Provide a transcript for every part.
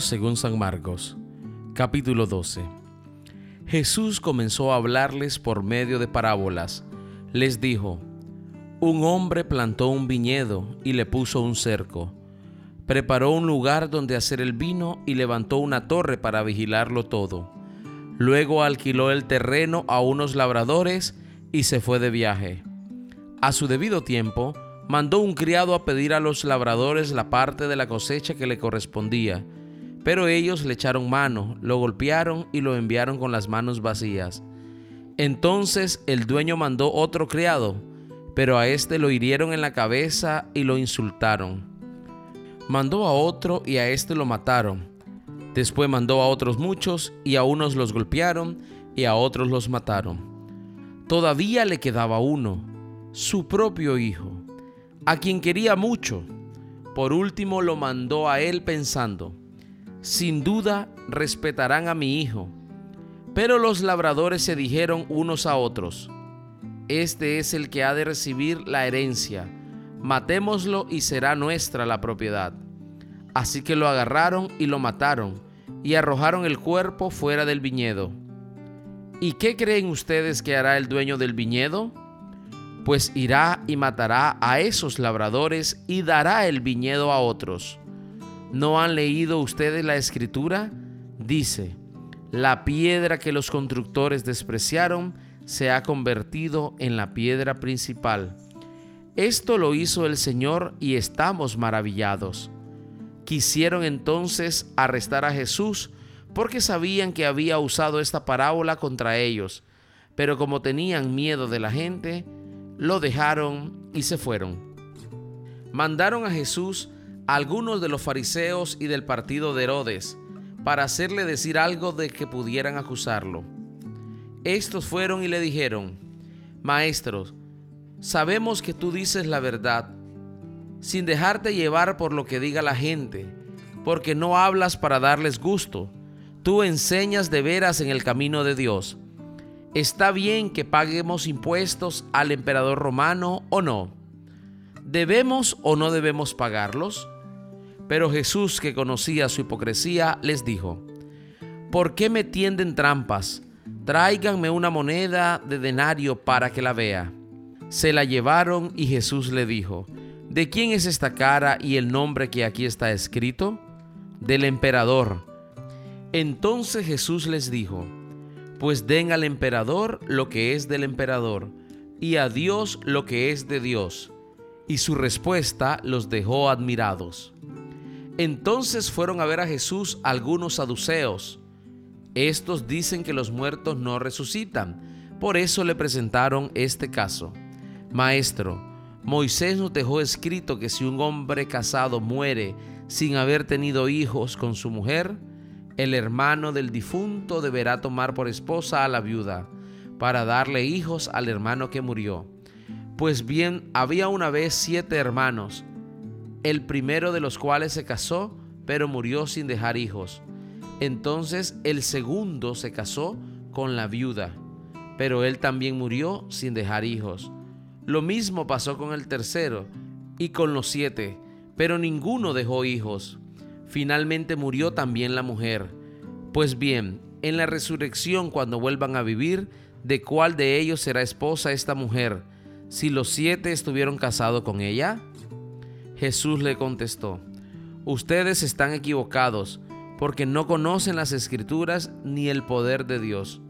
Según San Marcos, capítulo 12. Jesús comenzó a hablarles por medio de parábolas. Les dijo, Un hombre plantó un viñedo y le puso un cerco. Preparó un lugar donde hacer el vino y levantó una torre para vigilarlo todo. Luego alquiló el terreno a unos labradores y se fue de viaje. A su debido tiempo, mandó un criado a pedir a los labradores la parte de la cosecha que le correspondía, pero ellos le echaron mano, lo golpearon y lo enviaron con las manos vacías. Entonces el dueño mandó otro criado, pero a éste lo hirieron en la cabeza y lo insultaron. Mandó a otro y a éste lo mataron. Después mandó a otros muchos y a unos los golpearon y a otros los mataron. Todavía le quedaba uno, su propio hijo a quien quería mucho. Por último lo mandó a él pensando, sin duda respetarán a mi hijo. Pero los labradores se dijeron unos a otros, este es el que ha de recibir la herencia, matémoslo y será nuestra la propiedad. Así que lo agarraron y lo mataron, y arrojaron el cuerpo fuera del viñedo. ¿Y qué creen ustedes que hará el dueño del viñedo? pues irá y matará a esos labradores y dará el viñedo a otros. ¿No han leído ustedes la escritura? Dice, la piedra que los constructores despreciaron se ha convertido en la piedra principal. Esto lo hizo el Señor y estamos maravillados. Quisieron entonces arrestar a Jesús porque sabían que había usado esta parábola contra ellos, pero como tenían miedo de la gente, lo dejaron y se fueron. Mandaron a Jesús algunos de los fariseos y del partido de Herodes para hacerle decir algo de que pudieran acusarlo. Estos fueron y le dijeron, Maestros, sabemos que tú dices la verdad, sin dejarte llevar por lo que diga la gente, porque no hablas para darles gusto, tú enseñas de veras en el camino de Dios. ¿Está bien que paguemos impuestos al emperador romano o no? ¿Debemos o no debemos pagarlos? Pero Jesús, que conocía su hipocresía, les dijo, ¿por qué me tienden trampas? Tráiganme una moneda de denario para que la vea. Se la llevaron y Jesús le dijo, ¿de quién es esta cara y el nombre que aquí está escrito? Del emperador. Entonces Jesús les dijo, pues den al emperador lo que es del emperador, y a Dios lo que es de Dios. Y su respuesta los dejó admirados. Entonces fueron a ver a Jesús algunos saduceos. Estos dicen que los muertos no resucitan. Por eso le presentaron este caso. Maestro, Moisés nos dejó escrito que si un hombre casado muere sin haber tenido hijos con su mujer, el hermano del difunto deberá tomar por esposa a la viuda, para darle hijos al hermano que murió. Pues bien, había una vez siete hermanos, el primero de los cuales se casó, pero murió sin dejar hijos. Entonces el segundo se casó con la viuda, pero él también murió sin dejar hijos. Lo mismo pasó con el tercero y con los siete, pero ninguno dejó hijos. Finalmente murió también la mujer. Pues bien, en la resurrección cuando vuelvan a vivir, ¿de cuál de ellos será esposa esta mujer? Si los siete estuvieron casados con ella. Jesús le contestó, ustedes están equivocados porque no conocen las escrituras ni el poder de Dios.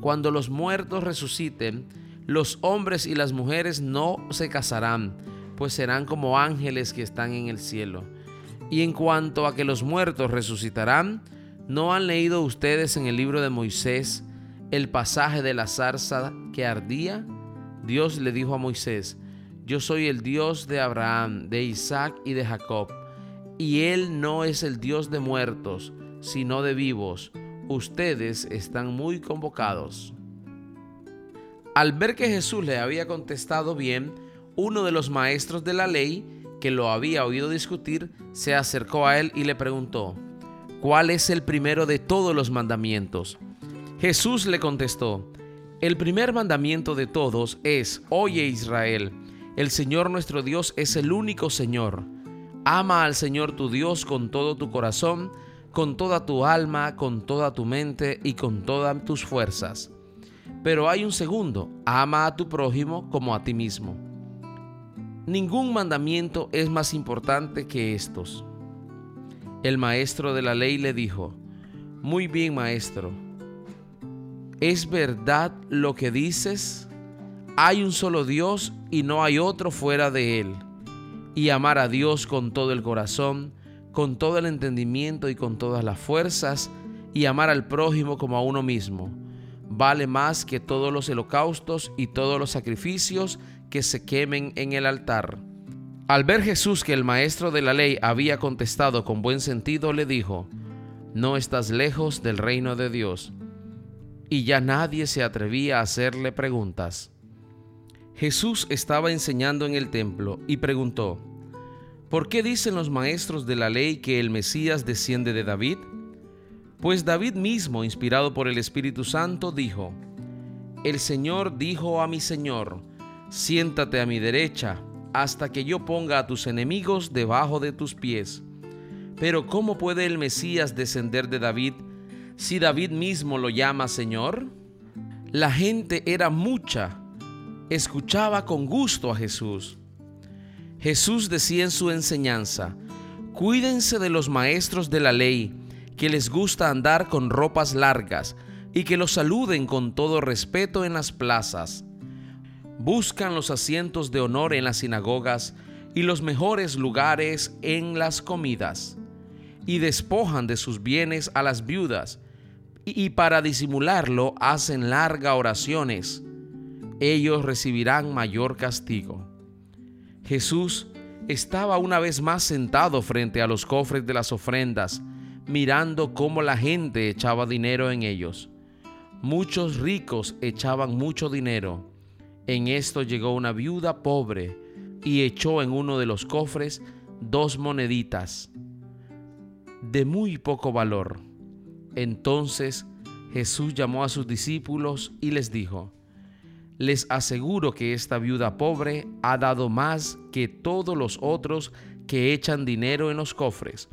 Cuando los muertos resuciten, los hombres y las mujeres no se casarán, pues serán como ángeles que están en el cielo. Y en cuanto a que los muertos resucitarán, ¿no han leído ustedes en el libro de Moisés el pasaje de la zarza que ardía? Dios le dijo a Moisés, yo soy el Dios de Abraham, de Isaac y de Jacob, y Él no es el Dios de muertos, sino de vivos. Ustedes están muy convocados. Al ver que Jesús le había contestado bien, uno de los maestros de la ley, que lo había oído discutir, se acercó a él y le preguntó, ¿cuál es el primero de todos los mandamientos? Jesús le contestó, el primer mandamiento de todos es, oye Israel, el Señor nuestro Dios es el único Señor. Ama al Señor tu Dios con todo tu corazón, con toda tu alma, con toda tu mente y con todas tus fuerzas. Pero hay un segundo, ama a tu prójimo como a ti mismo. Ningún mandamiento es más importante que estos. El maestro de la ley le dijo, Muy bien maestro, ¿es verdad lo que dices? Hay un solo Dios y no hay otro fuera de él. Y amar a Dios con todo el corazón, con todo el entendimiento y con todas las fuerzas, y amar al prójimo como a uno mismo, vale más que todos los holocaustos y todos los sacrificios que se quemen en el altar. Al ver Jesús que el maestro de la ley había contestado con buen sentido, le dijo, No estás lejos del reino de Dios. Y ya nadie se atrevía a hacerle preguntas. Jesús estaba enseñando en el templo y preguntó, ¿Por qué dicen los maestros de la ley que el Mesías desciende de David? Pues David mismo, inspirado por el Espíritu Santo, dijo, El Señor dijo a mi Señor, siéntate a mi derecha, hasta que yo ponga a tus enemigos debajo de tus pies. Pero ¿cómo puede el Mesías descender de David si David mismo lo llama Señor? La gente era mucha, escuchaba con gusto a Jesús. Jesús decía en su enseñanza, cuídense de los maestros de la ley, que les gusta andar con ropas largas y que los saluden con todo respeto en las plazas. Buscan los asientos de honor en las sinagogas y los mejores lugares en las comidas, y despojan de sus bienes a las viudas, y para disimularlo hacen largas oraciones. Ellos recibirán mayor castigo. Jesús estaba una vez más sentado frente a los cofres de las ofrendas, mirando cómo la gente echaba dinero en ellos. Muchos ricos echaban mucho dinero. En esto llegó una viuda pobre y echó en uno de los cofres dos moneditas de muy poco valor. Entonces Jesús llamó a sus discípulos y les dijo, les aseguro que esta viuda pobre ha dado más que todos los otros que echan dinero en los cofres,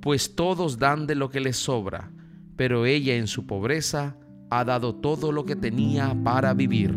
pues todos dan de lo que les sobra, pero ella en su pobreza ha dado todo lo que tenía para vivir.